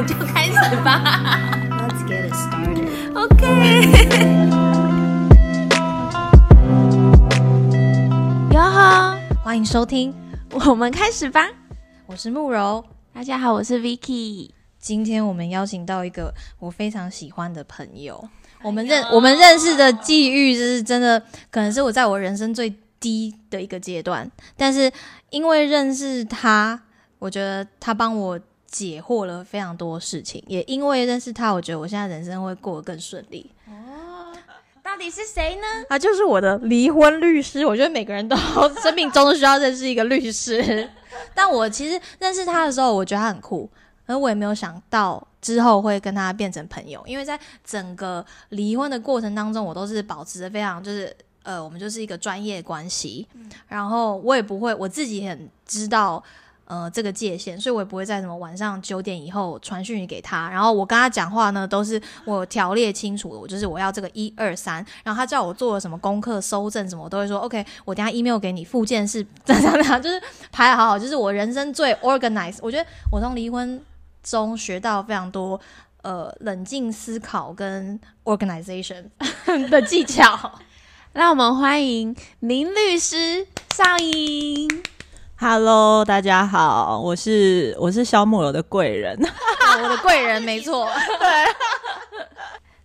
们就开始吧。Let's get it started. OK。哟呵，欢迎收听，我们开始吧。我是慕柔，大家好，我是 Vicky。今天我们邀请到一个我非常喜欢的朋友。我们认我们认识的际遇，就是真的，可能是我在我人生最低的一个阶段。但是因为认识他，我觉得他帮我解惑了非常多事情。也因为认识他，我觉得我现在人生会过得更顺利。到底是谁呢？他就是我的离婚律师。我觉得每个人都 生命中都需要认识一个律师。但我其实认识他的时候，我觉得他很酷，而我也没有想到之后会跟他变成朋友。因为在整个离婚的过程当中，我都是保持着非常就是呃，我们就是一个专业关系，然后我也不会我自己很知道。呃，这个界限，所以我也不会在什么晚上九点以后传讯息给他。然后我跟他讲话呢，都是我条列清楚的，我就是我要这个一二三。然后他叫我做了什么功课、搜证什么，我都会说 OK。我等下 email 给你，附件是 这样这样，就是排好好，就是我人生最 organize。我觉得我从离婚中学到非常多呃冷静思考跟 organization 的技巧。让我们欢迎林律师上音。Hello，大家好，我是我是肖木柔的贵人。我的贵人，没错。对，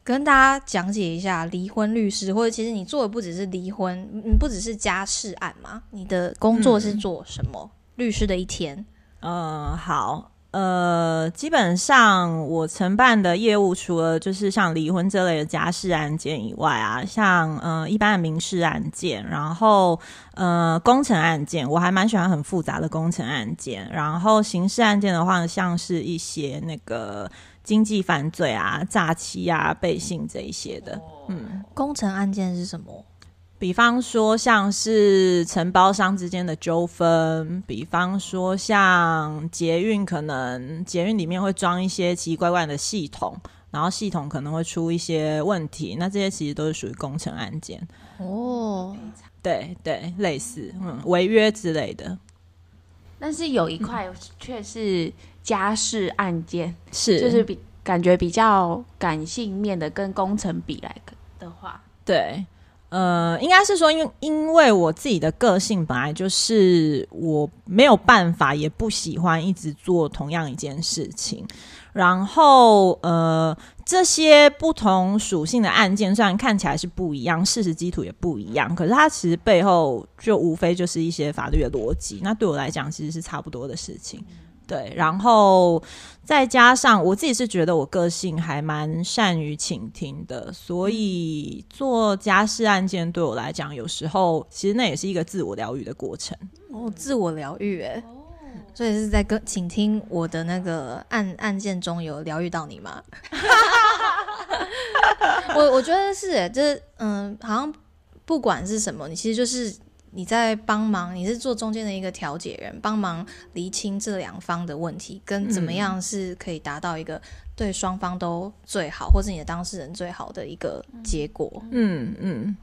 跟大家讲解一下离婚律师，或者其实你做的不只是离婚，你不只是家事案嘛？你的工作是做什么？律师的一天。嗯，好，呃，基本上我承办的业务，除了就是像离婚这类的家事案件以外啊，像呃一般的民事案件，然后呃工程案件，我还蛮喜欢很复杂的工程案件。然后刑事案件的话，像是一些那个经济犯罪啊、诈欺啊、背信这一些的。嗯，工程案件是什么？比方说，像是承包商之间的纠纷；比方说，像捷运，可能捷运里面会装一些奇奇怪怪的系统，然后系统可能会出一些问题，那这些其实都是属于工程案件。哦，对对，类似嗯违约之类的，但是有一块却是家事案件，是。就是比感觉比较感性面的，跟工程比来的话，对，呃，应该是说，因因为我自己的个性本来就是我没有办法，也不喜欢一直做同样一件事情。然后，呃，这些不同属性的案件虽然看起来是不一样，事实基础也不一样，可是它其实背后就无非就是一些法律的逻辑。那对我来讲，其实是差不多的事情。对，然后再加上我自己是觉得我个性还蛮善于倾听的，所以做家事案件对我来讲，有时候其实那也是一个自我疗愈的过程。哦，自我疗愈，哎，所以是在跟请听我的那个案案件中有疗愈到你吗？我我觉得是，哎，就是嗯，好像不管是什么，你其实就是你在帮忙，你是做中间的一个调解人，帮忙厘清这两方的问题，跟怎么样是可以达到一个对双方都最好，或是你的当事人最好的一个结果。嗯嗯，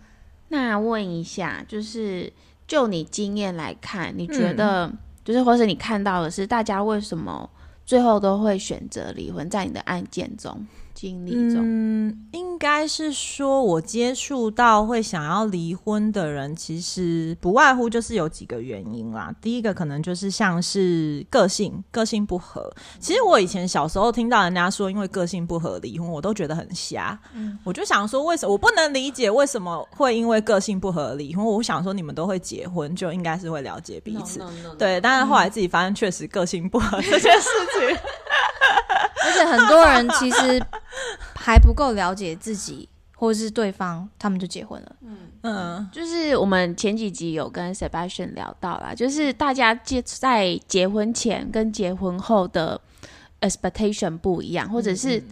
那问一下，就是就你经验来看，你觉得、就是或是你看到的是，大家为什么最后都会选择离婚？在你的案件中经历中，嗯，应该是说，我接触到会想要离婚的人，其实不外乎就是有几个原因啦。第一个可能就是像是个性，个性不合。其实我以前小时候听到人家说因为个性不合离婚，我都觉得很瞎。我就想说，为什么我不能理解为什么会因为个性不合离婚？我想说，你们都会结婚，就应该是会了解彼此。对，但是后来自己发现，确实个性不合这件事情。而且很多人其实还不够了解自己或者是对方，他们就结婚了。嗯，就是我们前几集有跟 Sebastian 聊到啦，就是大家结在结婚前跟结婚后的 expectation 不一样，或者是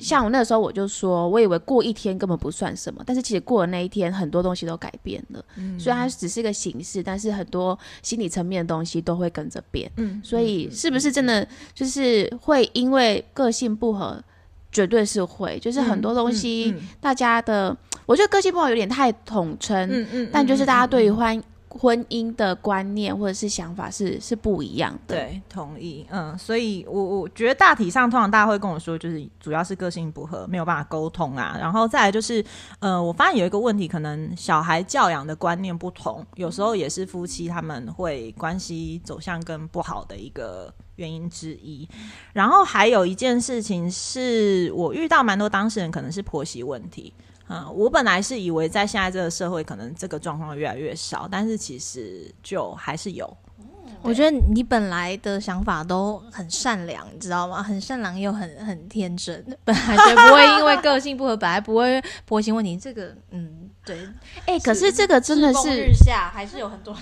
像我那时候我就说，我以为过一天根本不算什么，但是其实过了那一天，很多东西都改变了。虽然它只是个形式，但是很多心理层面的东西都会跟着变。嗯所以是不是真的就是会因为个性不合？绝对是会，就是很多东西，大家的，我觉得个性不好有点太统称，嗯嗯，但就是大家对于嗯欢婚姻的观念或者是想法是是不一样的。，对，同意。嗯，所以我我觉得大体上，通常大家会跟我说，就是主要是个性不合，没有办法沟通啊。然后再来就是，呃，我发现有一个问题，可能小孩教养的观念不同，有时候也是夫妻他们会关系走向更不好的一个原因之一。然后还有一件事情是我遇到蛮多当事人，可能是婆媳问题。嗯，我本来是以为在现在这个社会，可能这个状况越来越少，但是其实就还是有。我觉得你本来的想法都很善良，你知道吗？很善良又很很天真，本来就不会因为个性不合，本来不会婆媳问题。这个，嗯，对，哎、可是这个真的是日下，还是有很多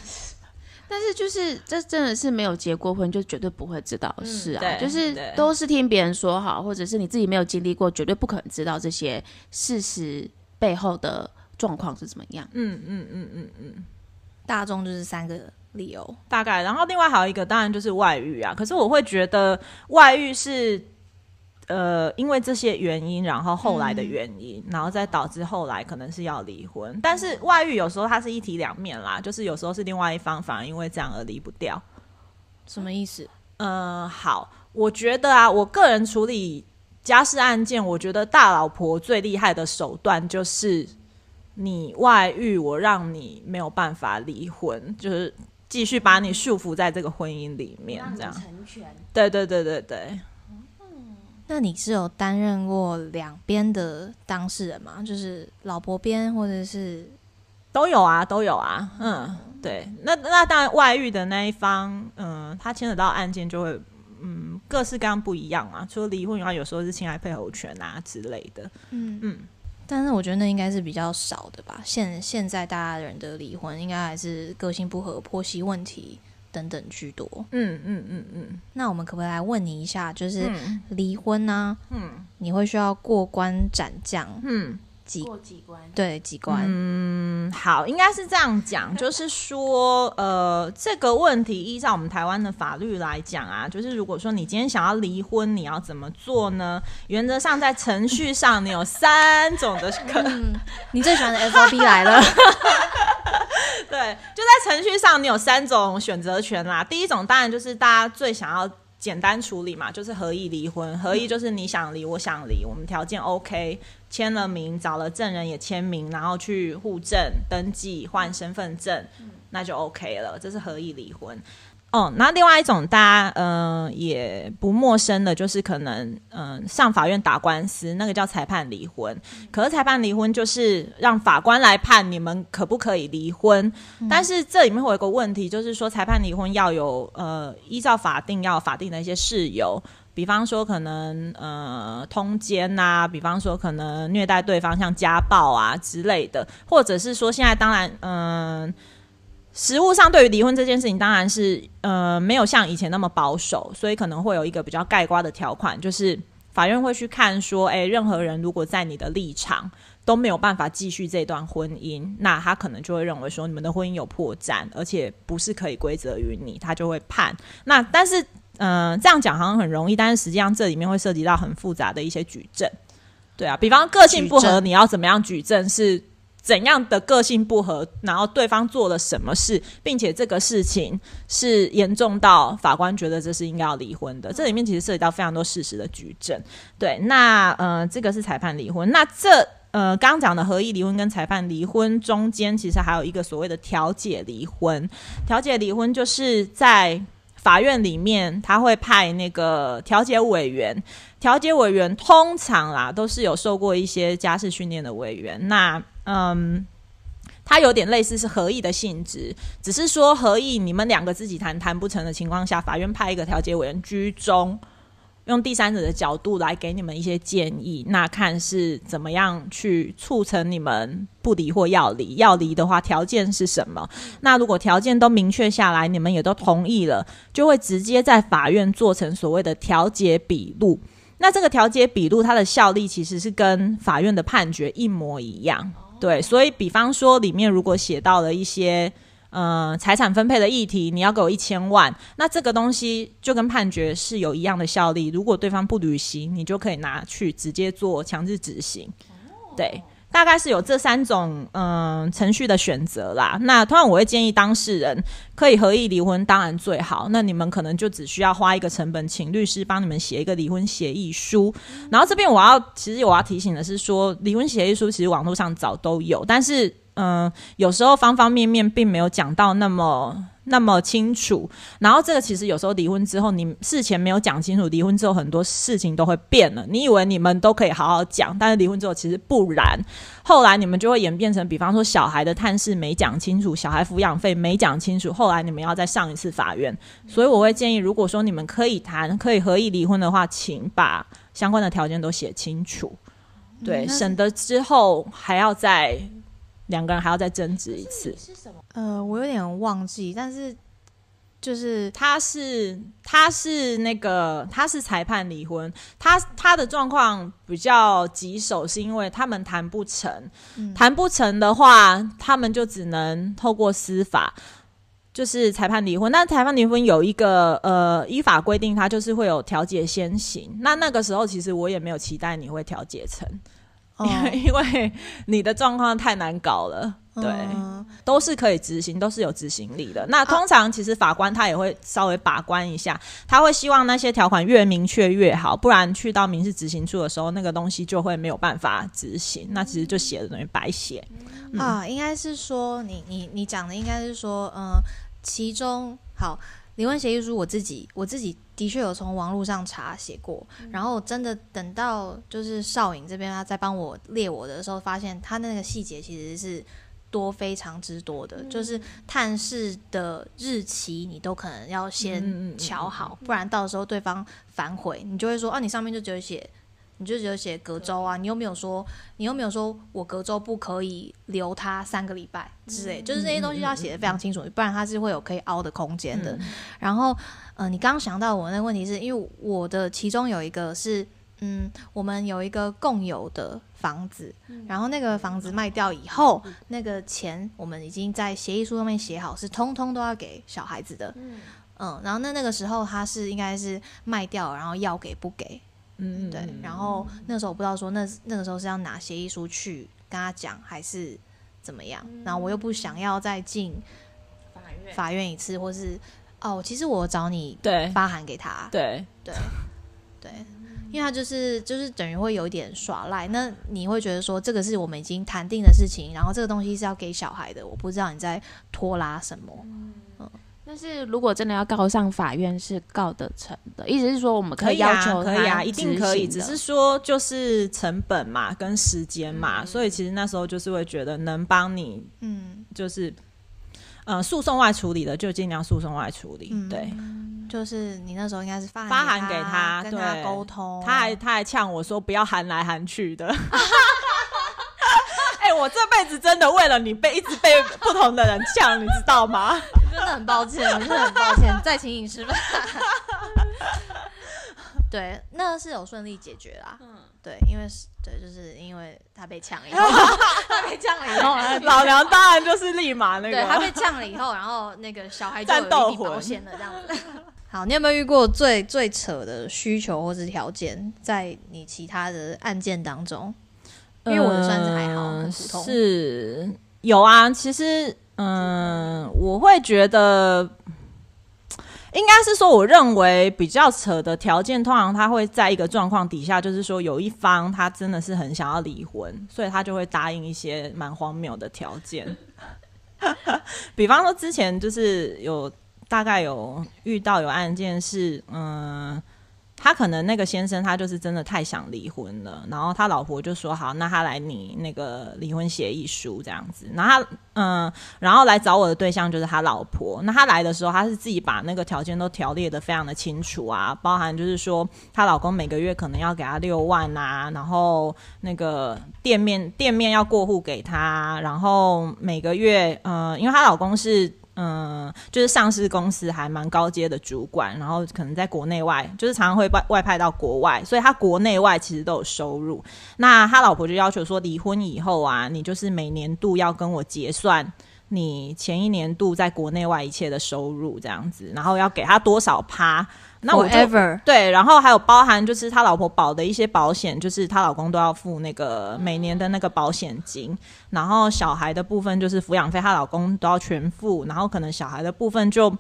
但是就是这真的是没有结过婚就绝对不会知道的事啊，对就是都是听别人说好，或者是你自己没有经历过，绝对不可能知道这些事实背后的状况是怎么样。嗯嗯嗯嗯嗯。大众就是三个理由。大概，然后另外还有一个当然就是外遇啊。可是我会觉得外遇是呃因为这些原因，然后后来的原因，然后再导致后来可能是要离婚。但是外遇有时候它是一体两面啦，就是有时候是另外一方反而因为这样而离不掉。什么意思？嗯，好，我觉得啊，我个人处理家事案件，我觉得大老婆最厉害的手段就是你外遇，我让你没有办法离婚，就是继续把你束缚在这个婚姻里面，这样。成全。对对对对对，那你是有担任过两边的当事人吗？就是老婆边或者是都有啊，都有啊，嗯，对。那那当然，外遇的那一方，嗯，他牵扯到案件就会。嗯，各式各样不一样啊。除了离婚以外，有时候是侵害配偶权啊之类的。嗯嗯但是我觉得那应该是比较少的吧。现现在大家人的离婚，应该还是个性不合、婆媳问题等等居多。嗯嗯嗯嗯那我们可不可以来问你一下，就是嗯离婚呢、嗯你会需要过关斩将嗯。几过几关？对几关？嗯，好，应该是这样讲，就是说，呃，这个问题依照我们台湾的法律来讲啊，就是如果说你今天想要离婚，你要怎么做呢？原则上，在程序上，你有三种的可，你最喜欢的 FOB 来了，对，就在程序上，你有三种选择权啦。第一种当然就是大家最想要简单处理嘛，就是合意离婚。合意就是你想离，我想离，我们条件 OK，签了名，找了证人也签名，然后去户政登记换身份证，那就 OK 了，这是合意离婚。哦，那另外一种大家嗯、呃也不陌生的，就是可能嗯、呃上法院打官司，那个叫裁判离婚。可是裁判离婚就是让法官来判你们可不可以离婚，但是这里面会有一个问题，就是说裁判离婚要有呃依照法定要有法定的一些事由。比方说，可能呃通奸呐、比方说可能虐待对方，像家暴啊之类的，或者是说现在当然，嗯、实务上对于离婚这件事情，当然是呃没有像以前那么保守，所以可能会有一个比较盖瓜的条款，就是法院会去看说，哎，任何人如果在你的立场都没有办法继续这段婚姻，那他可能就会认为说你们的婚姻有破绽，而且不是可以归责于你，他就会判。那但是，嗯、这样讲好像很容易，但是实际上这里面会涉及到很复杂的一些举证。对啊，比方个性不合，你要怎么样举证是怎样的个性不合，然后对方做了什么事，并且这个事情是严重到法官觉得这是应该要离婚的。这里面其实涉及到非常多事实的举证。对，那呃，这个是裁判离婚。那这呃，刚刚讲的合意离婚跟裁判离婚中间，其实还有一个所谓的调解离婚。调解离婚就是在法院里面，他会派那个调解委员。调解委员通常啦都是有受过一些家事训练的委员。那嗯。它有点类似是合议的性质，只是说合议你们两个自己谈谈不成的情况下，法院派一个调解委员居中，用第三者的角度来给你们一些建议，那看是怎么样去促成你们不离或要离。要离的话，条件是什么？那如果条件都明确下来，你们也都同意了，就会直接在法院做成所谓的调解笔录。那这个调解笔录，它的效力其实是跟法院的判决一模一样。对，所以比方说里面如果写到了一些呃财产分配的议题，你要给我一千万，那这个东西就跟判决是有一样的效力。如果对方不履行，你就可以拿去直接做强制执行。对，大概是有这三种嗯、程序的选择啦。那通常我会建议当事人可以合意离婚，当然最好。那你们可能就只需要花一个成本，请律师帮你们写一个离婚协议书。然后这边我要其实我要提醒的是说，离婚协议书其实网络上早都有，但是嗯、有时候方方面面并没有讲到那么。那么清楚，然后这个其实有时候离婚之后，你事前没有讲清楚，离婚之后很多事情都会变了。你以为你们都可以好好讲，但是离婚之后其实不然。后来你们就会演变成，比方说小孩的探视没讲清楚，小孩抚养费没讲清楚，后来你们要再上一次法院。所以我会建议，如果说你们可以谈，可以合意离婚的话，请把相关的条件都写清楚，对，省得之后还要再两个人还要再争执一次。是什么呃，我有点忘记，但是就是他是他是那个他是裁判离婚，他他的状况比较棘手，是因为他们谈不成，谈不成的话，他们就只能透过司法。就是裁判离婚，但裁判离婚有一个呃依法规定，它就是会有调解先行。那那个时候，其实我也没有期待你会调解成，哦 因为你的状况太难搞了。对，嗯都是可以执行，都是有执行力的。那通常其实法官他也会稍微把关一下，他会希望那些条款越明确越好，不然去到民事执行处的时候，那个东西就会没有办法执行，那其实就写的等于白写。嗯啊，应该是说你你你讲的应该是说，嗯、其中好离婚协议书，我自己我自己的确有从网络上查写过，然后真的等到就是少颖这边他在帮我列我的时候，发现他那个细节其实是。多非常之多的，就是探视的日期，你都可能要先嗯瞧好，不然到时候对方反悔，你就会说啊，你上面就只有写，你就只有写隔周啊，你又没有说，你又没有说我隔周不可以留他三个礼拜之类，就是这些东西要写的非常清楚，不然他是会有可以凹的空间的。然后，呃，你刚刚想到我那个问题是，因为我的其中有一个是，嗯，我们有一个共有的房子，然后那个房子卖掉以后，那个钱我们已经在协议书上面写好，是通通都要给小孩子的。嗯，然后那那个时候他是应该是卖掉，然后要给不给，嗯，对，然后那个时候我不知道说那那个时候是要拿协议书去跟他讲，还是怎么样，然后我又不想要再进法院。法院一次，或是哦，其实我找你对。发函给他，对，对对，因为他就是就是等于会有一点耍赖，那你会觉得说这个是我们已经谈定的事情，然后这个东西是要给小孩的，我不知道你在拖拉什么。但是如果真的要告上法院，是告得成的。意思是说，我们可以啊要求可以啊，他一定可以，只是说就是成本嘛，跟时间嘛，嗯所以其实那时候就是会觉得能帮你嗯，就是。呃，诉讼外处理的就尽量诉讼外处理，嗯对。就是你那时候应该是发发函函给他跟他对沟通，他还他还呛我说不要喊来喊去的。哎、我这辈子真的为了你被一直被不同的人呛，你知道吗？真的很抱歉，我真的很抱歉，再请你吃饭。对，那是有顺利解决啦。嗯，对，因为是对，就是因为他被呛了以后，他被呛了以后，老娘当然就是立马那对他被个，呛了以后，然后那个小孩就有一笔保险了，这样子。好，你有没有遇过最最扯的需求或是条件，在你其他的案件当中？因为我的算是还好，很嗯普通。是有啊，其实嗯，我会觉得。应该是说，我认为比较扯的条件，通常他会在一个状况底下，就是说有一方他真的是很想要离婚，所以他就会答应一些蛮荒谬的条件。比方说，之前就是有大概有遇到有案件是，嗯，他可能那个先生他就是真的太想离婚了，然后他老婆就说好，那他来拟那个离婚协议书这样子，然后他嗯，然后来找我的对象就是他老婆，那他来的时候他是自己把那个条件都条列的非常的清楚啊，包含就是说她老公每个月可能要给她六万啊，然后那个店面店面要过户给她，然后每个月呃，因为她老公是。嗯，就是上市公司还蛮高阶的主管，然后可能在国内外，就是常常会外外派到国外，所以他国内外其实都有收入。那他老婆就要求说，离婚以后啊，你就是每年度要跟我结算你前一年度在国内外一切的收入这样子，然后要给他多少趴。那我对，然后还有包含就是他老婆保的一些保险，就是她老公都要付那个每年的那个保险金，然后小孩的部分就是抚养费，她老公都要全付，然后可能小孩的部分就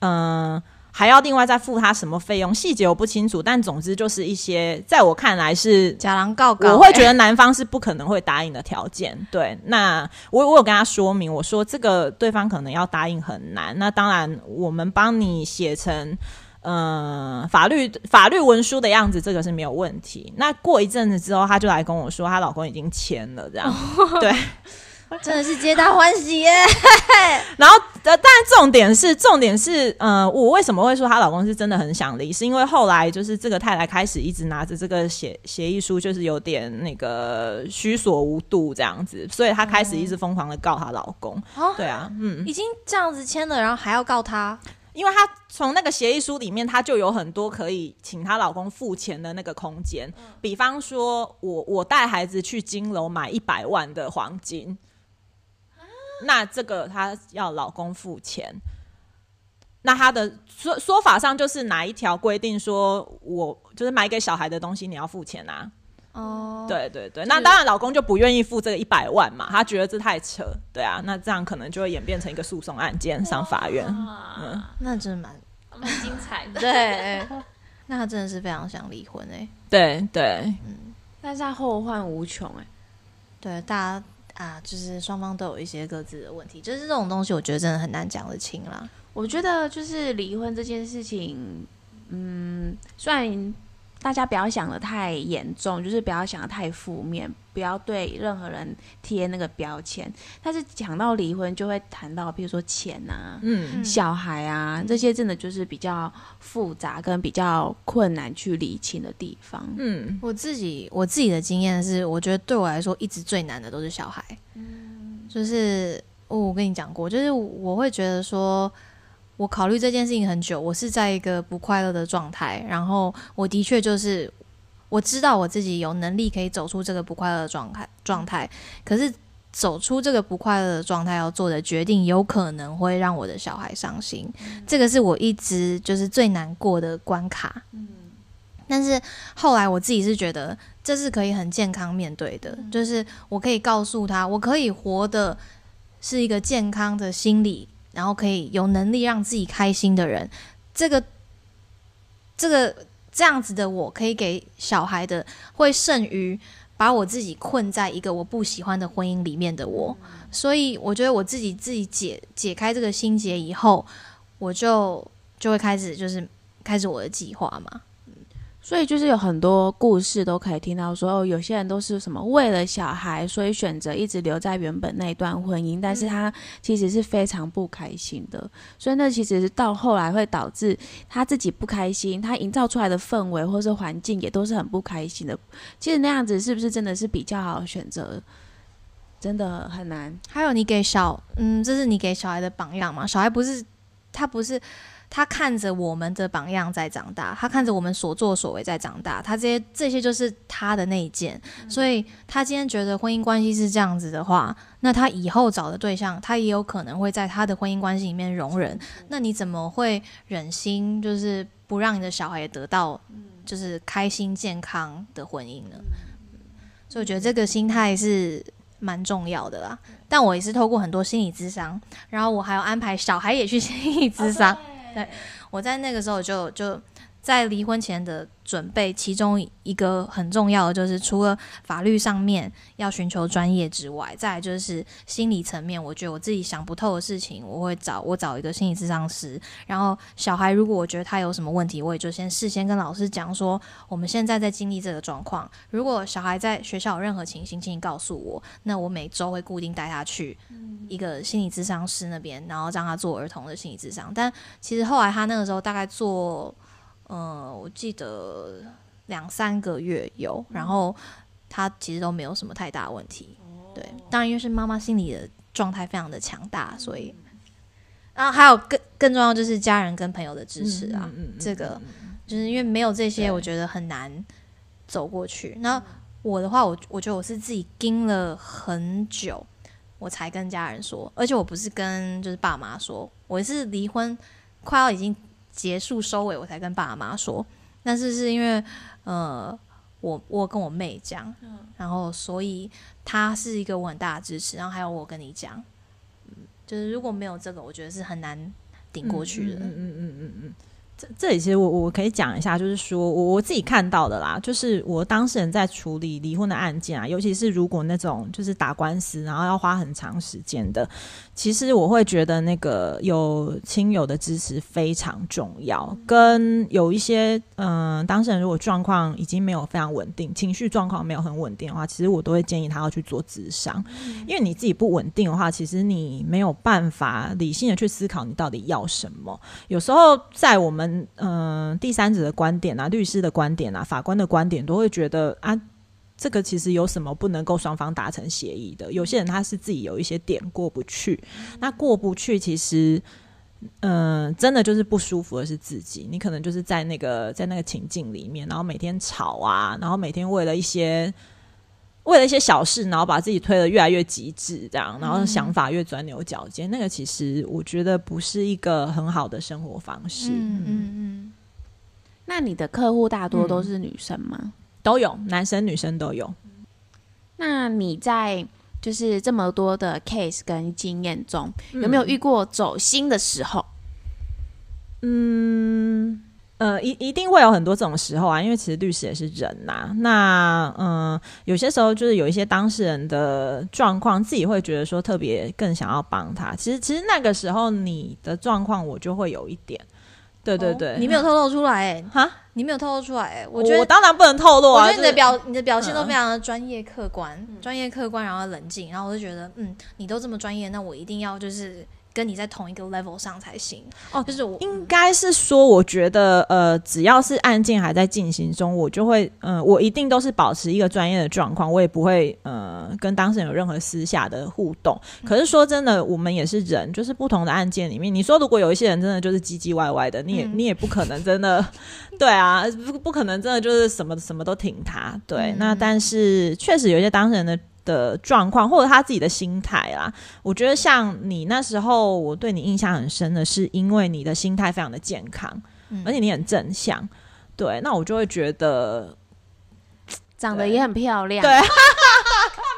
嗯、还要另外再付他什么费用，细节我不清楚，但总之就是一些在我看来是假狼告告、我会觉得得男方是不可能会答应的条件。对，那我我有跟他说明，我说这个对方可能要答应很难。那当然，我们帮你写成。嗯，法律法律文书的样子，这个是没有问题。那过一阵子之后，她就来跟我说，她老公已经签了，这样。对，真的是皆大欢喜耶。然后，呃，但重点是，重点是，呃，我为什么会说她老公是真的很想离？是因为后来就是这个太太开始一直拿着这个协协议书，就是有点那个虚所无度这样子，所以她开始一直疯狂的告她老公。哦对啊，嗯，已经这样子签了，然后还要告他，因为她从那个协议书里面，她就有很多可以请她老公付钱的那个空间，比方说我我带孩子去金楼买一百万的黄金，那这个她要老公付钱。那她的说说法上就是哪一条规定说我就是买给小孩的东西你要付钱啊？哦，对对对，那当然老公就不愿意付这个一百万嘛，他觉得这太扯，对啊，那这样可能就会演变成一个诉讼案件上法院。嗯，那真的蛮蛮精彩的。对，那他真的是非常想离婚哎。对对，嗯但是他后患无穷哎、对，大家啊，就是双方都有一些各自的问题，就是这种东西，我觉得真的很难讲得清啦。我觉得就是离婚这件事情，嗯，虽然大家不要想的太严重，就是不要想的太负面，不要对任何人贴那个标签。但是讲到离婚，就会谈到，比如说钱啊、嗯小孩啊这些，真的就是比较复杂跟比较困难去理清的地方。嗯我自己我自己的经验是，我觉得对我来说，一直最难的都是小孩。就是、哦我跟你讲过，就是我会觉得说，我考虑这件事情很久，我是在一个不快乐的状态，然后我的确就是我知道我自己有能力可以走出这个不快乐的状态状态，可是走出这个不快乐的状态要做的决定，有可能会让我的小孩伤心，这个是我一直就是最难过的关卡。嗯。但是后来我自己是觉得这是可以很健康面对的，就是我可以告诉他，我可以活的是一个健康的心理，然后可以有能力让自己开心的人。这个这个这样子的我，可以给小孩的，会胜于把我自己困在一个我不喜欢的婚姻里面的我。所以我觉得我自己自己解解开这个心结以后，我就就会开始就是开始我的计划嘛。所以就是有很多故事都可以听到说，哦，有些人都是什么为了小孩，所以选择一直留在原本那一段婚姻，但是他其实是非常不开心的。所以那其实是到后来会导致他自己不开心，他营造出来的氛围或是环境也都是很不开心的。其实那样子是不是真的是比较好选择？真的很难。还有你给小，嗯，这是你给小孩的榜样嘛？小孩不是他不是他看着我们的榜样在长大，他看着我们所作所为在长大，他这些这些就是他的内建。所以他今天觉得婚姻关系是这样子的话，那他以后找的对象，他也有可能会在他的婚姻关系里面容忍。那你怎么会忍心就是不让你的小孩也得到就是开心健康的婚姻呢？所以我觉得这个心态是蛮重要的啦。但我也是透过很多心理咨商，然后我还要安排小孩也去心理咨商。对，我在那个时候就就在离婚前的准备，其中一个很重要的就是，除了法律上面要寻求专业之外，再来就是心理层面，我觉得我自己想不透的事情，我会找我找一个心理咨商师。然后小孩如果我觉得他有什么问题，我也就先事先跟老师讲说，我们现在在经历这个状况。如果小孩在学校有任何情形，请你告诉我，那我每周会固定带他去一个心理咨商师那边，然后让他做儿童的心理咨商。但其实后来他那个时候大概做，呃，我记得两三个月有，然后他其实都没有什么太大问题。对，当然因为是妈妈心理的状态非常的强大，所以，然后还有更更重要就是家人跟朋友的支持啊，嗯嗯嗯这个就是因为没有这些，我觉得很难走过去。那我的话，我我觉得我是自己盯了很久，我才跟家人说，而且我不是跟就是爸妈说，我是离婚快要已经结束收尾，我才跟爸妈说。但是是因为呃，我我跟我妹讲，然后所以她是一个我很大的支持，然后还有我跟你讲，就是如果没有这个，我觉得是很难顶过去的。嗯嗯嗯嗯嗯。这这里其实我我可以讲一下，就是说我我自己看到的啦，就是我当事人在处理离婚的案件啊，尤其是如果那种就是打官司，然后要花很长时间的，其实我会觉得那个有亲友的支持非常重要。跟有一些嗯、当事人如果状况已经没有非常稳定，情绪状况没有很稳定的话，其实我都会建议他要去做咨商，因为你自己不稳定的话，其实你没有办法理性的去思考你到底要什么。有时候在我们嗯、呃第三者的观点啊、律师的观点啊、法官的观点，都会觉得啊，这个其实有什么不能够双方达成协议的？有些人他是自己有一些点过不去，那过不去其实。嗯、真的就是不舒服的是自己，你可能就是在那个在那个情境里面，然后每天吵啊，然后每天为了一些为了一些小事，然后把自己推得越来越极致，这样，然后想法越钻牛角尖，那个其实我觉得不是一个很好的生活方式。嗯嗯嗯，那你的客户大多都是女生吗？都有，男生女生都有。那你在就是这么多的 case 跟经验中，有没有遇过走心的时候？嗯呃，一一定会有很多这种时候啊，因为其实律师也是人呐、那嗯、有些时候就是有一些当事人的状况，自己会觉得说特别更想要帮他。其实其实那个时候你的状况，我就会有一点，对对对，哦你没有透露出来、哎，哈，你没有透露出来、哎，我我觉得我。当然不能透露啊，我觉得你的就是表你的表现都嗯非常的专业客观，专、业客观，然后冷静，然后我就觉得，嗯，你都这么专业，那我一定要就是跟你在同一个 level 上才行。哦就是我应该是说，我觉得呃，只要是案件还在进行中，我就会嗯、呃我一定都是保持一个专业的状况，我也不会呃跟当事人有任何私下的互动。可是说真的，我们也是人，就是不同的案件里面，你说如果有一些人真的就是唧唧歪歪的，你也、嗯你也不可能真的对啊，不不可能真的就是什么什么都挺他。对，嗯那但是确实有一些当事人的。的状况或者他自己的心态啦，我觉得像你那时候，我对你印象很深的是，因为你的心态非常的健康，嗯。而且你很正向，对，那我就会觉得，长得也很漂亮，对，干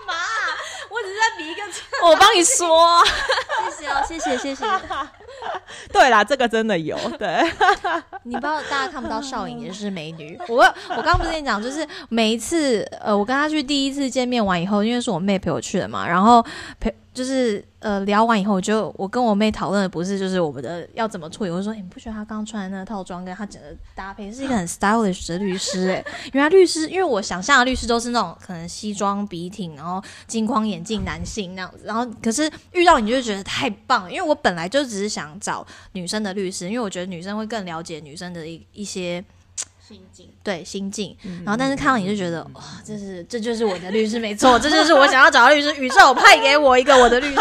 嘛？我只是在比一个 我帮你说，谢谢哦，谢谢谢谢。对啦，这个真的有，对，你不知道大家看不到少影也是美女。我我刚刚不是跟你讲，就是每一次呃，我跟她去第一次见面完以后，因为是我妹陪我去的嘛，然后陪就是呃聊完以后，我就我跟我妹讨论的不是就是我们的要怎么处理，我就说、欸你不觉得她刚穿的那套装跟她整个搭配是一个很 stylish 的律师哎、原来律师，因为我想象的律师都是那种可能西装笔挺，然后金框眼镜男性那样子，然后可是遇到你就觉得太棒，因为我本来就只是想找女生的律师，因为我觉得女生会更了解女生的一一些心境。对心境，然后但是看到你就觉得哇，这是这就是我的律师没错，这就是我想要找的律师，宇宙派给我一个我的律师。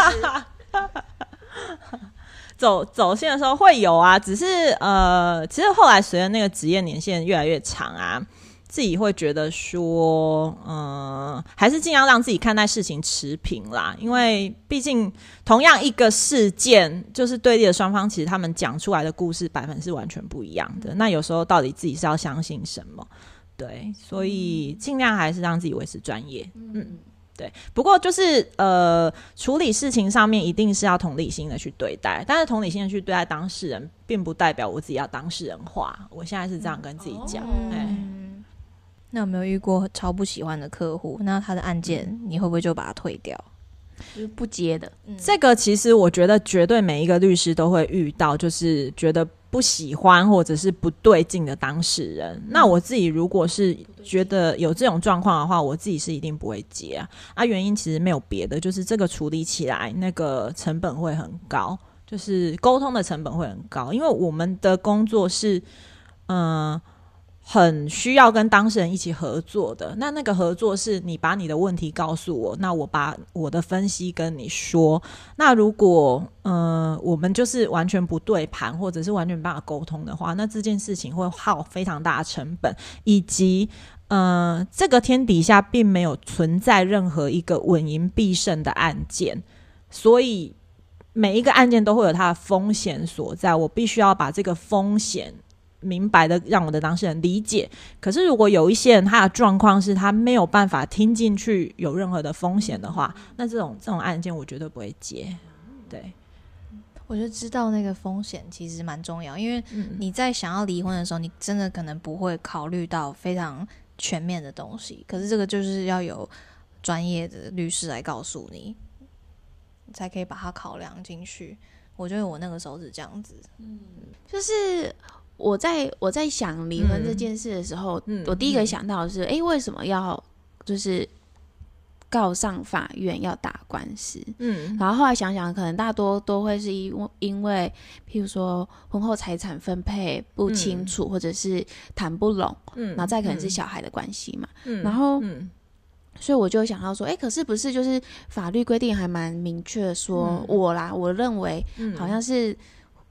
走走线的时候会有啊，只是呃，其实后来随着那个职业年限越来越长啊，自己会觉得说，嗯、还是尽量让自己看待事情持平啦，因为毕竟同样一个事件，就是对立的双方，其实他们讲出来的故事版本是完全不一样的。那有时候到底自己是要相信什么？对，所以尽量还是让自己维持专业。嗯，对。不过就是呃，处理事情上面一定是要同理心的去对待，但是同理心的去对待当事人，并不代表我自己要当事人化。我现在是这样跟自己讲，哎、嗯，那有没有遇过超不喜欢的客户？那他的案件你会不会就把它退掉？就是不接的，这个其实我觉得绝对每一个律师都会遇到，就是觉得不喜欢或者是不对劲的当事人。那我自己如果是觉得有这种状况的话，我自己是一定不会接啊。啊，原因其实没有别的，就是这个处理起来那个成本会很高，就是沟通的成本会很高，因为我们的工作是，嗯、很需要跟当事人一起合作的。那那个合作是你把你的问题告诉我，那我把我的分析跟你说。那如果呃我们就是完全不对盘，或者是完全没办法沟通的话，那这件事情会耗非常大的成本，以及呃这个天底下并没有存在任何一个稳赢必胜的案件。所以每一个案件都会有它的风险所在，我必须要把这个风险明白的让我的当事人理解。可是如果有一些人他的状况是他没有办法听进去有任何的风险的话，那这种这种案件我绝对不会接。对，我就知道那个风险其实蛮重要，因为嗯你在想要离婚的时候，你真的可能不会考虑到非常全面的东西，可是这个就是要有专业的律师来告诉你，你才可以把它考量进去。我觉得我那个时候是这样子，嗯就是我在我在想离婚这件事的时候，嗯我第一个嗯。想到的是，诶，为什么要就是告上法院要打官司？嗯。然后后来想想，可能大多都会是因为因为，譬如说婚后财产分配不清楚，或者是谈不拢，嗯然后再可能是小孩的关系嘛。嗯然后嗯。所以我就想到说，哎，可是不是就是法律规定还蛮明确说，我啦，我认为嗯。好像是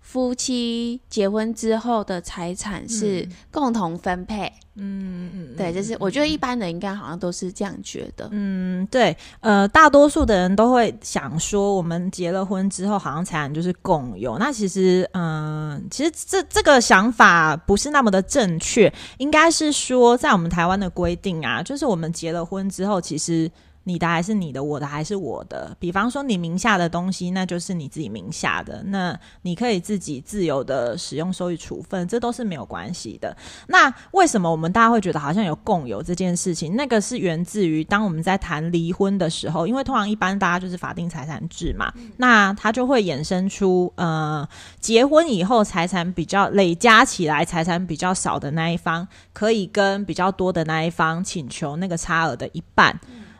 夫妻结婚之后的财产是共同分配。嗯嗯，对，就是我觉得一般人应该好像都是这样觉得。嗯，对，呃，大多数的人都会想说，我们结了婚之后，好像财产就是共有。那其实，嗯、其实这这个想法不是那么的正确，应该是说，在我们台湾的规定啊，就是我们结了婚之后，其实。你的还是你的，我的还是我的。比方说，你名下的东西，那就是你自己名下的，那你可以自己自由的使用、收益、处分，这都是没有关系的。那为什么我们大家会觉得好像有共有这件事情？那个是源自于当我们在谈离婚的时候，因为通常一般大家就是法定财产制嘛，那它就会衍生出呃，结婚以后财产比较累加起来，财产比较少的那一方可以跟比较多的那一方请求那个差额的一半。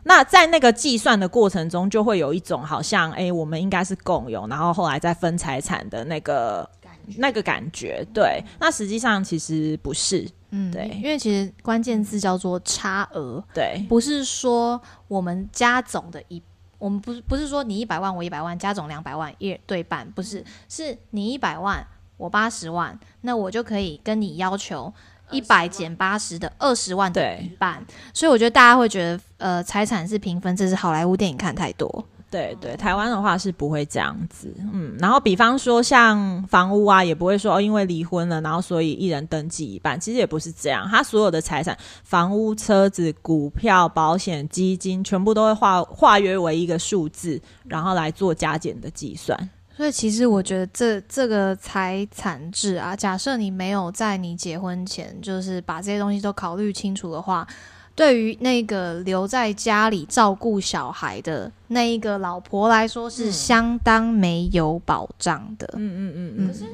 那在那个计算的过程中，就会有一种好像，哎、我们应该是共有，然后后来再分财产的那个那个感觉。对，那实际上其实不是。嗯，对。因为其实关键字叫做差额，对，不是说我们加总的一，我们不是不是说你一百万我一百万加总两百万一对半，不是，是你一百万我八十万，那我就可以跟你要求一百减八十的二十万的对。一半，所以我觉得大家会觉得呃财产是平分，这是好莱坞电影看太多，对对，台湾的话是不会这样子，嗯，然后比方说像房屋啊，也不会说哦，因为离婚了，然后所以一人登记一半，其实也不是这样，他所有的财产，房屋、车子、股票、保险、基金，全部都会化化约为一个数字，然后来做加减的计算。所以其实我觉得这这个财产制啊，假设你没有在你结婚前就是把这些东西都考虑清楚的话，对于那个留在家里照顾小孩的那一个老婆来说，是相当没有保障的。嗯嗯嗯嗯嗯，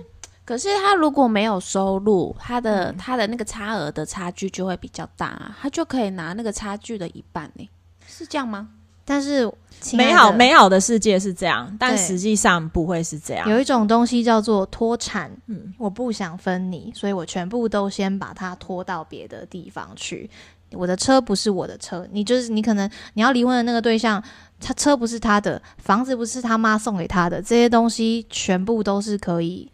可是他如果没有收入，他的、他的那个差额的差距就会比较大、啊，他就可以拿那个差距的一半呢、是这样吗？但是美好美好的世界是这样，但实际上不会是这样。有一种东西叫做脱产，嗯我不想分你，所以我全部都先把它拖到别的地方去。我的车不是我的车，你就是你可能你要离婚的那个对象，他车不是他的，房子不是他妈送给他的，这些东西全部都是可以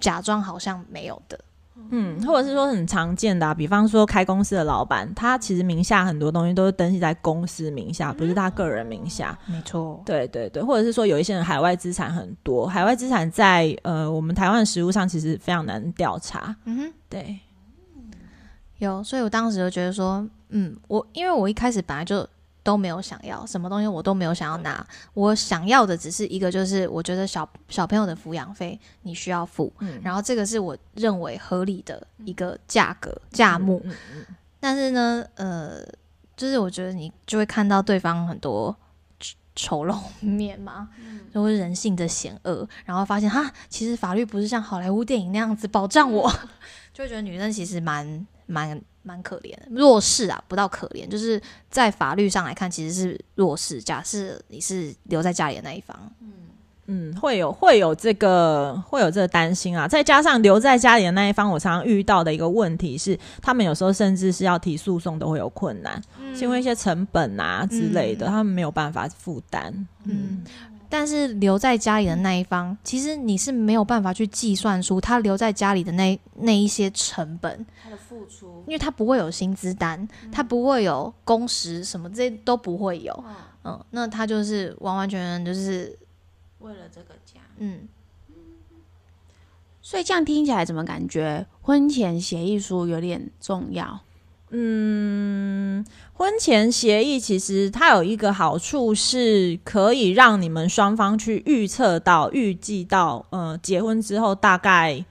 假装好像没有的。嗯，或者是说很常见的、啊，比方说开公司的老板，他其实名下很多东西都是登记在公司名下，不是他个人名下。没错，对对对，或者是说有一些人海外资产很多，海外资产在呃我们台湾的实务上其实非常难调查。嗯哼。对，有，所以我当时就觉得说，嗯，我因为我一开始本来就都没有想要什么东西，我都没有想要拿，我想要的只是一个，就是我觉得小小朋友的抚养费你需要付，嗯然后这个是我认为合理的一个价格价目，嗯嗯但是呢，呃，就是我觉得你就会看到对方很多丑丑陋面嘛，就会人性的险恶，然后发现哈，其实法律不是像好莱坞电影那样子保障我，就会觉得女生其实蛮蛮蛮可怜的，弱势啊，不到可怜，就是在法律上来看其实是弱势。假设你是留在家里的那一方，嗯，会有会有这个会有这个担心啊，再加上留在家里的那一方，我常常遇到的一个问题是，他们有时候甚至是要提诉讼都会有困难，是因为一些成本啊之类的，嗯他们没有办法负担。嗯。但是留在家里的那一方，其实你是没有办法去计算出他留在家里的那那一些成本，他的付出，因为他不会有薪资单，他不会有工时什么，这些都不会有。嗯，那他就是完完全全就是为了这个家，嗯，所以这样听起来怎么感觉婚前协议书有点重要？嗯，婚前协议其实它有一个好处是可以让你们双方去预测到、预计到，呃，结婚之后大概。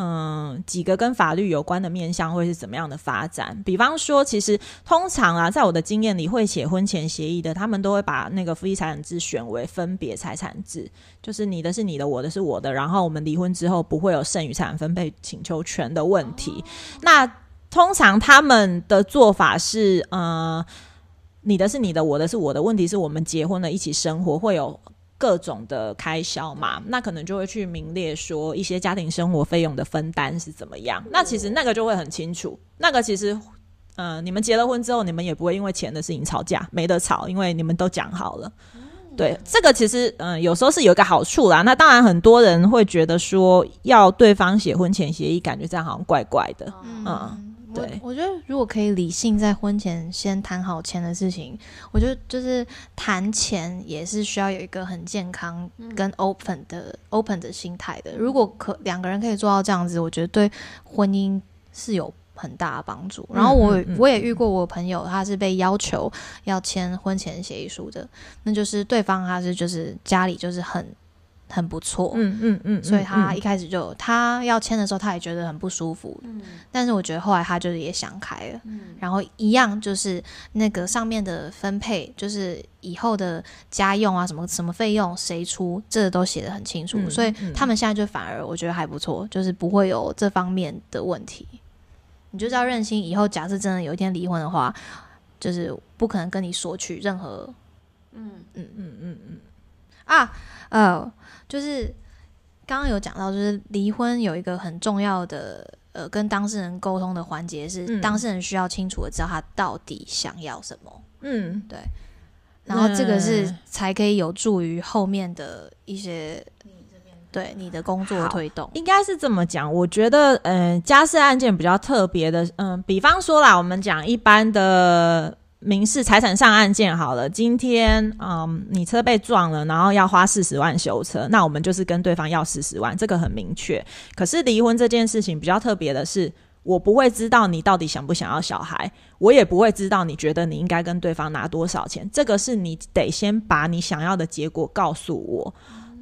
嗯，几个跟法律有关的面向会是怎么样的发展？比方说，其实通常啊，在我的经验里，会写婚前协议的，他们都会把那个夫妻财产制选为分别财产制，就是你的是你的，我的是我的，然后我们离婚之后不会有剩余财产分配请求权的问题。那通常他们的做法是，呃，你的是你的，我的是我的，问题是我们结婚了，一起生活会有。各种的开销嘛，那可能就会去名列说一些家庭生活费用的分担是怎么样。那其实那个就会很清楚。那个其实，呃，你们结了婚之后，你们也不会因为钱的事情吵架，没得吵，因为你们都讲好了。对，这个其实，嗯，有时候是有一个好处啦。那当然，很多人会觉得说要对方写婚前协议，感觉这样好像怪怪的，嗯。对，我觉得如果可以理性在婚前先谈好钱的事情，我觉得就是谈钱也是需要有一个很健康跟 open 的 open 的心态的。如果可两个人可以做到这样子，我觉得对婚姻是有很大的帮助。然后我我也遇过我朋友，他是被要求要签婚前协议书的，那就是对方他是就是家里就是很。很不错，嗯嗯嗯，所以他一开始就他要签的时候，他也觉得很不舒服，嗯，但是我觉得后来他就是也想开了，嗯，然后一样就是那个上面的分配，就是以后的家用啊，什么什么费用谁出，这都写的很清楚，所以他们现在就反而我觉得还不错，就是不会有这方面的问题。你就知道认清，以后假设真的有一天离婚的话，就是不可能跟你索取任何，嗯。嗯嗯嗯嗯。啊呃。就是刚刚有讲到，就是离婚有一个很重要的呃，跟当事人沟通的环节是，当事人需要清楚的知道他到底想要什么。嗯，对。然后这个是才可以有助于后面的一些对你的工作推动。应该是这么讲，我觉得，嗯，家事案件比较特别的，嗯，比方说啦，我们讲一般的。民事财产上案件好了，今天嗯，你车被撞了，然后要花四十万修车，那我们就是跟对方要四十万，这个很明确。可是离婚这件事情比较特别的是，我不会知道你到底想不想要小孩，我也不会知道你觉得你应该跟对方拿多少钱，这个是你得先把你想要的结果告诉我，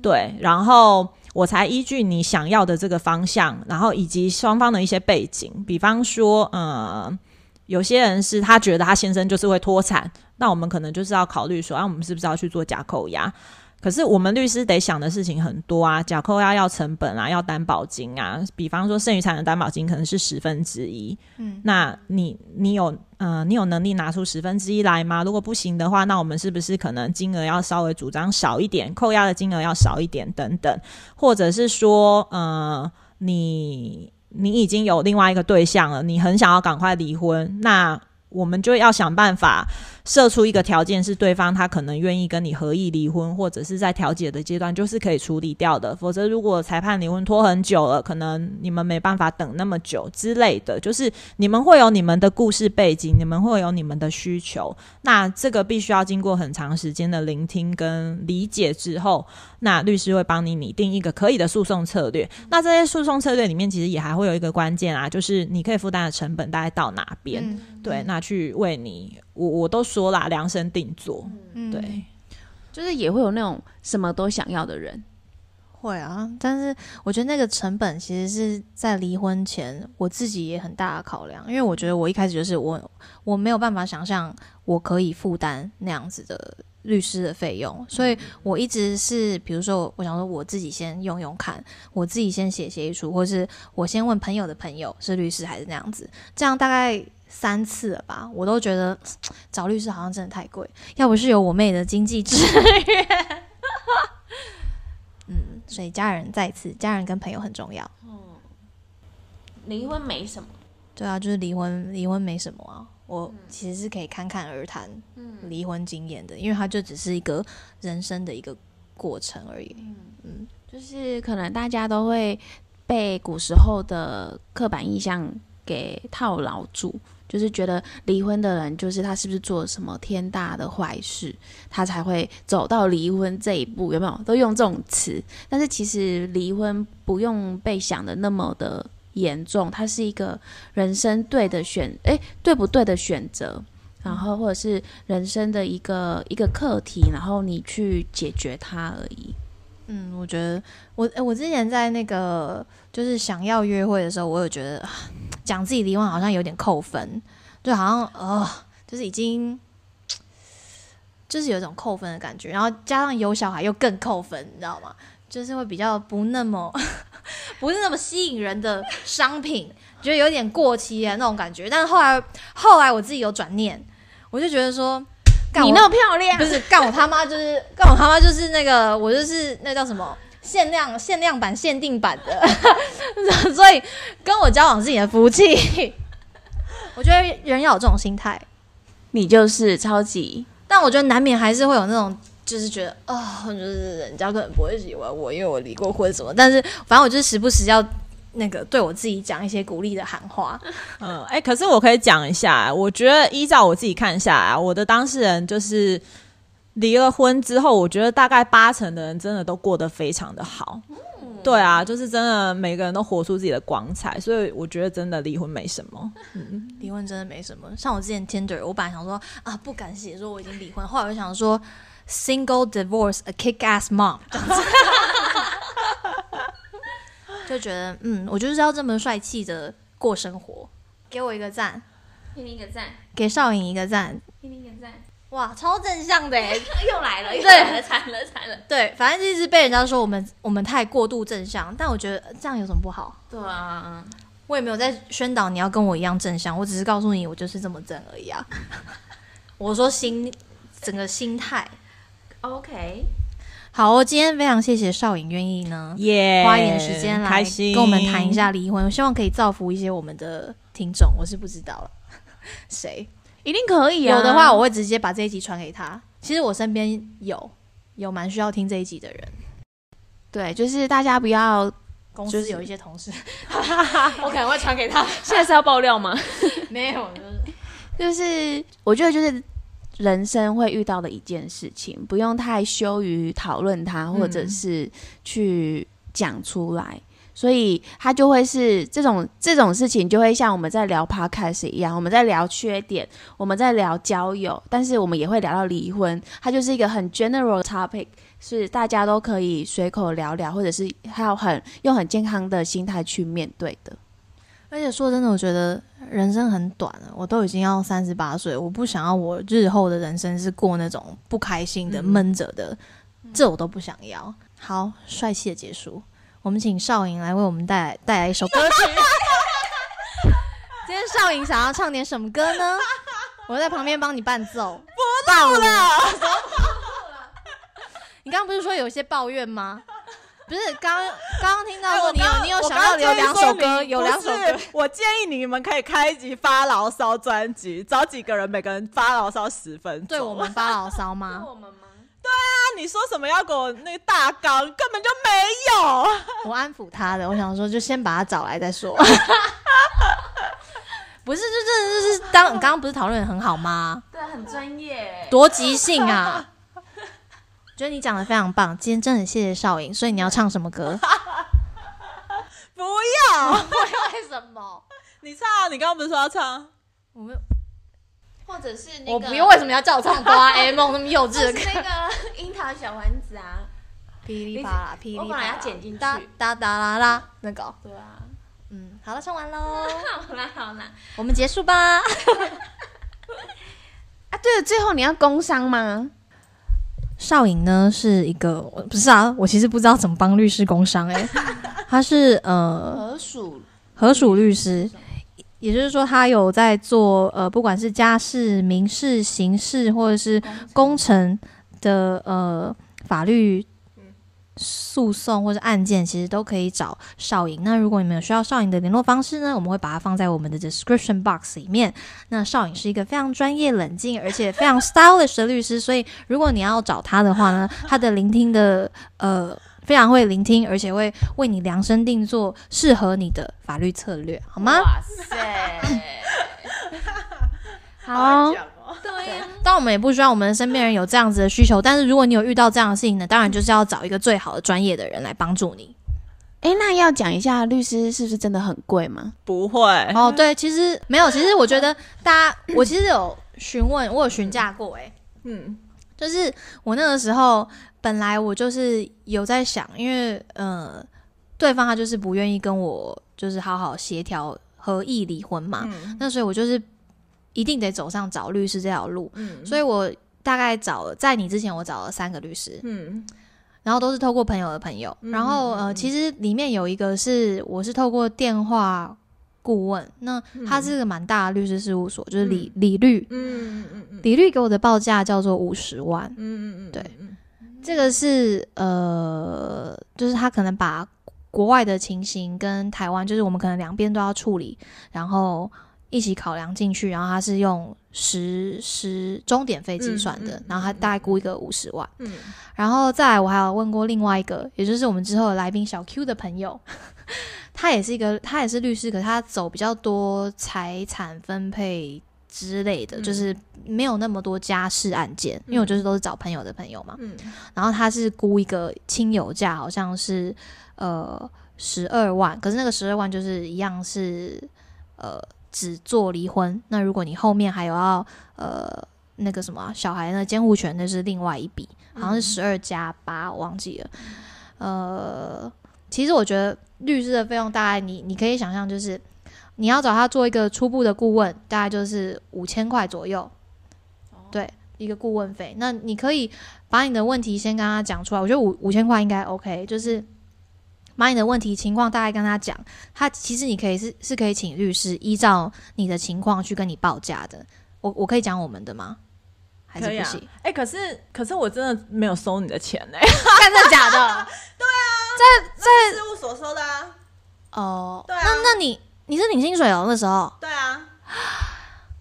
对，然后我才依据你想要的这个方向，然后以及双方的一些背景，比方说，嗯。有些人是他觉得他先生就是会脱产，那我们可能就是要考虑说，啊，我们是不是要去做假扣押？可是我们律师得想的事情很多啊，假扣押要成本啊，要担保金啊。比方说剩余产的担保金可能是十分之一，嗯，那你你有嗯，你有能力拿出十分之一来吗？如果不行的话，那我们是不是可能金额要稍微主张少一点，扣押的金额要少一点等等，或者是说，嗯，你。你已经有另外一个对象了，你很想要赶快离婚，那我们就要想办法。设出一个条件是对方他可能愿意跟你合意离婚，或者是在调解的阶段就是可以处理掉的。否则如果裁判离婚拖很久了，可能你们没办法等那么久之类的。就是你们会有你们的故事背景，你们会有你们的需求。那这个必须要经过很长时间的聆听跟理解之后，那律师会帮你拟定一个可以的诉讼策略。那这些诉讼策略里面其实也还会有一个关键啊，就是你可以负担的成本大概到哪边？对，那去为你。我我都说啦，量身定做，对，就是也会有那种什么都想要的人，会啊。但是我觉得那个成本其实是在离婚前，我自己也很大的考量，因为我觉得我一开始就是我我没有办法想象我可以负担那样子的律师的费用，所以我一直是比如说，我想说我自己先用用看，我自己先写协议书，或是我先问朋友的朋友是律师还是那样子，这样大概。三次了吧，我都觉得 找律师好像真的太贵。要不是有我妹的经济支援，嗯，所以家人再次，家人跟朋友很重要。嗯，离婚没什么，对啊，就是离婚，离婚没什么啊。我其实是可以侃侃而谈离婚经验的，因为它就只是一个人生的一个过程而已。嗯，就是可能大家都会被古时候的刻板印象。给套牢住，就是觉得离婚的人就是他是不是做了什么天大的坏事，他才会走到离婚这一步，有没有？都用这种词，但是其实离婚不用被想的那么的严重，它是一个人生对的选，诶，对不对的选择。然后或者是人生的一个一个课题，然后你去解决它而已。嗯，我觉得我诶我之前在那个就是想要约会的时候，我有觉得讲自己离婚好像有点扣分，就好像呃，就是已经就是有一种扣分的感觉，然后加上有小孩又更扣分，你知道吗？就是会比较不那么 不是那么吸引人的商品，觉得有点过期的那种感觉。但是后来后来我自己有转念，我就觉得说，干你那么漂亮不，是干我他妈就是干我他妈就是那个我就是那叫什么限量限量版限定版的，所以跟我交往是你的福气。我觉得人要有这种心态，你就是超级但我觉得难免还是会有那种。就是觉得啊、就是人家可能不会喜欢我，因为我离过婚什么。但是反正我就是时不时要那个对我自己讲一些鼓励的喊话。嗯，哎、可是我可以讲一下，我觉得依照我自己看下来，我的当事人就是离了婚之后，我觉得大概八成的人真的都过得非常的好。对啊，就是真的每个人都活出自己的光彩，所以我觉得真的离婚没什么。离婚真的没什么。像我之前 Tinder，我本来想说啊，不敢写说我已经离婚，后来我就想说 single divorce a kick ass mom 就觉得嗯，我就是要这么帅气的过生活。给我一个赞，给你一个赞，给少颖一个赞，给你一个赞，哇，超正向的哎！又来了，又对来了，惨了惨了。对，反正就是被人家说我们我们太过度正向，但我觉得这样有什么不好？对啊，我也没有在宣导你要跟我一样正向，我只是告诉你我就是这么正而已啊。我说心整个心态 OK，好哦，今天非常谢谢少颖愿意呢耶、花一点时间来跟我们谈一。下离婚，我希望可以造福一些我们的听众，我是不知道了 谁一定可以啊。有的话，我会直接把这一集传给他。其实我身边有有蛮需要听这一集的人，对，就是大家不要，公司有一些同事，我可能会传给他。现在是要爆料吗？没有，就是就是我觉得就是人生会遇到的一件事情，不用太羞于讨论它，或者是去讲出来。所以它就会是这种这种事情，就会像我们在聊 podcast 一样，我们在聊缺点，我们在聊交友，但是我们也会聊到离婚。它就是一个很 general topic，是大家都可以随口聊聊，或者是还有很用很健康的心态去面对的。而且说真的，我觉得人生很短了，我都已经要三十八岁，我不想要我日后的人生是过那种不开心的、闷着的，这我都不想要。好，帅气的结束，我们请少颖来为我们带来带来一首歌曲。今天少颖想要唱点什么歌呢？我在旁边帮你伴奏。不录了，你刚刚不是说有些抱怨吗？不是，刚刚刚听到说你有你有想要有两首歌，有两首歌。我建议你们可以开一集发牢骚专辑，找几个人，每个人发牢骚十分钟。对我们发牢骚吗？我们吗？那你说什么要给我那个大纲，根本就没有。我安抚他的，我想说就先把他找来再说。不是，就真的就是当刚刚不是讨论的很好吗？对，很专业。多即兴啊！觉得你讲的非常棒，今天真的很谢谢少颖。所以你要唱什么歌？不要，为什么？你唱啊，你刚刚不是说要唱？我们或者是那个，我不用，为什么要叫我唱哆啦 A 梦那么幼稚的歌？是那个樱桃小丸子啊。噼里啪啦，噼里啪啦，我本来要剪进去哒哒哒啦啦，那个哦，对啊。嗯，好了，唱完喽，好啦好啦。我们结束吧。啊，对了，最后你要工商吗？少颖呢是一个，我不是啊，我其实不知道怎么帮律师工商哎、他是呃合属？合属律师，也就是说他有在做呃不管是家事、民事、刑事或者是工程的呃法律诉讼或者案件，其实都可以找少颖。那如果你们有需要少颖的联络方式呢，我们会把它放在我们的 description box 里面。那少颖是一个非常专业、冷静，而且非常 stylish 的律师，所以如果你要找他的话呢，他的聆听的呃非常会聆听，而且会为你量身定做适合你的法律策略，好吗？哇塞！好，当然，我们也不希望我们身边人有这样子的需求，但是如果你有遇到这样的事情呢，当然就是要找一个最好的专业的人来帮助你。哎，那要讲一下律师是不是真的很贵吗？不会哦，对，其实没有，其实我觉得大家，我其实有询问，我有询价过、欸，嗯就是我那个时候本来我就是有在想，因为呃，对方他就是不愿意跟我就是好好协调合意离婚嘛，嗯那所以我就是一定得走上找律师这条路，嗯。所以我大概找了在你之前我找了三个律师，嗯。然后都是透过朋友的朋友，嗯。然后呃，其实里面有一个是我是透过电话顾问，那他是个蛮大的律师事务所，就是李李律，嗯嗯嗯李律给我的报价叫做五十万，嗯嗯嗯，对这个是呃，就是他可能把国外的情形跟台湾，就是我们可能两边都要处理，然后一起考量进去，然后他是用十十终点费计算的，嗯嗯然后他大概估一个五十万。嗯。然后再来，我还有问过另外一个，也就是我们之后的来宾小 Q 的朋友，他也是一个，他也是律师，可是他走比较多财产分配之类的，嗯。就是没有那么多家事案件，因为我就是都是找朋友的朋友嘛。嗯。然后他是估一个亲友价，好像是呃十二万，可是那个十二万就是一样是呃只做离婚，那如果你后面还有要呃那个什么啊小孩的监护权，那是另外一笔，好像是十二加八，我忘记了。呃，其实我觉得律师的费用大概你你可以想象，就是你要找他做一个初步的顾问，大概就是五千块左右，对，一个顾问费。那你可以把你的问题先跟他讲出来，我觉得五五千块应该 OK，就是把你的问题情况大概跟他讲。他其实你可以是是可以请律师依照你的情况去跟你报价的。我我可以讲我们的吗？还是不行？。哎，可是可是我真的没有收你的钱呢，真的假的？对啊，在在事务所收的啊。哦，对啊那那你你是领薪水哦？那时候，对啊，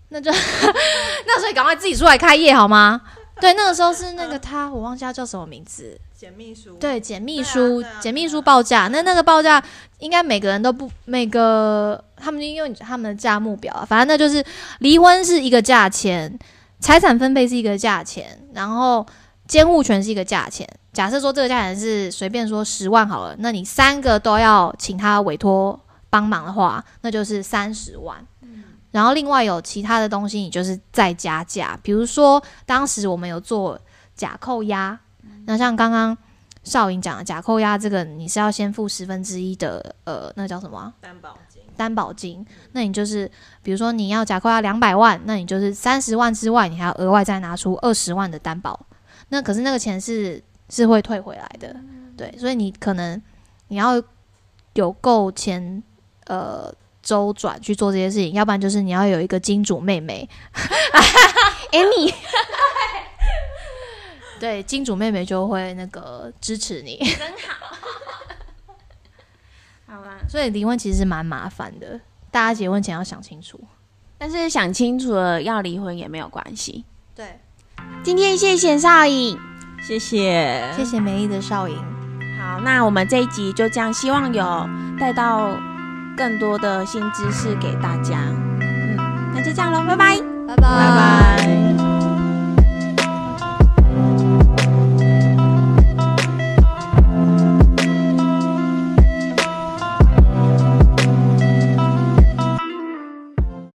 那就 那所以赶快自己出来开业好吗？对，那个时候是那个他，我忘记他叫什么名字。简秘书。对，简秘书，简秘书报价，那那个报价应该每个人都不每个他们因为他们的价目表啊，反正那就是离婚是一个价钱，财产分配是一个价钱，然后监护权是一个价钱。假设说这个价钱是随便说十万好了，那你三个都要请他委托帮忙的话，那就是三十万。然后另外有其他的东西，你就是再加价，比如说当时我们有做假扣押，那像刚刚少颖讲的假扣押这个，你是要先付十分之一的呃，那叫什么啊、担保金。担保金？那你就是比如说你要假扣押两百万，那你就是三十万之外，你还要额外再拿出二十万的担保。那可是那个钱是是会退回来的，对，所以你可能你要有够钱呃周转去做这些事情，要不然就是你要有一个金主妹妹，，Amy，对，金主妹妹就会那个支持你。好啦，所以离婚其实是蛮麻烦的，大家结婚前要想清楚。但是想清楚了，要离婚也没有关系。对，今天谢谢少颖。谢谢，谢谢美丽的少颖，好，那我们这一集就这样，希望有带到更多的新知识给大家。嗯，那就这样喽，拜拜。拜拜拜拜。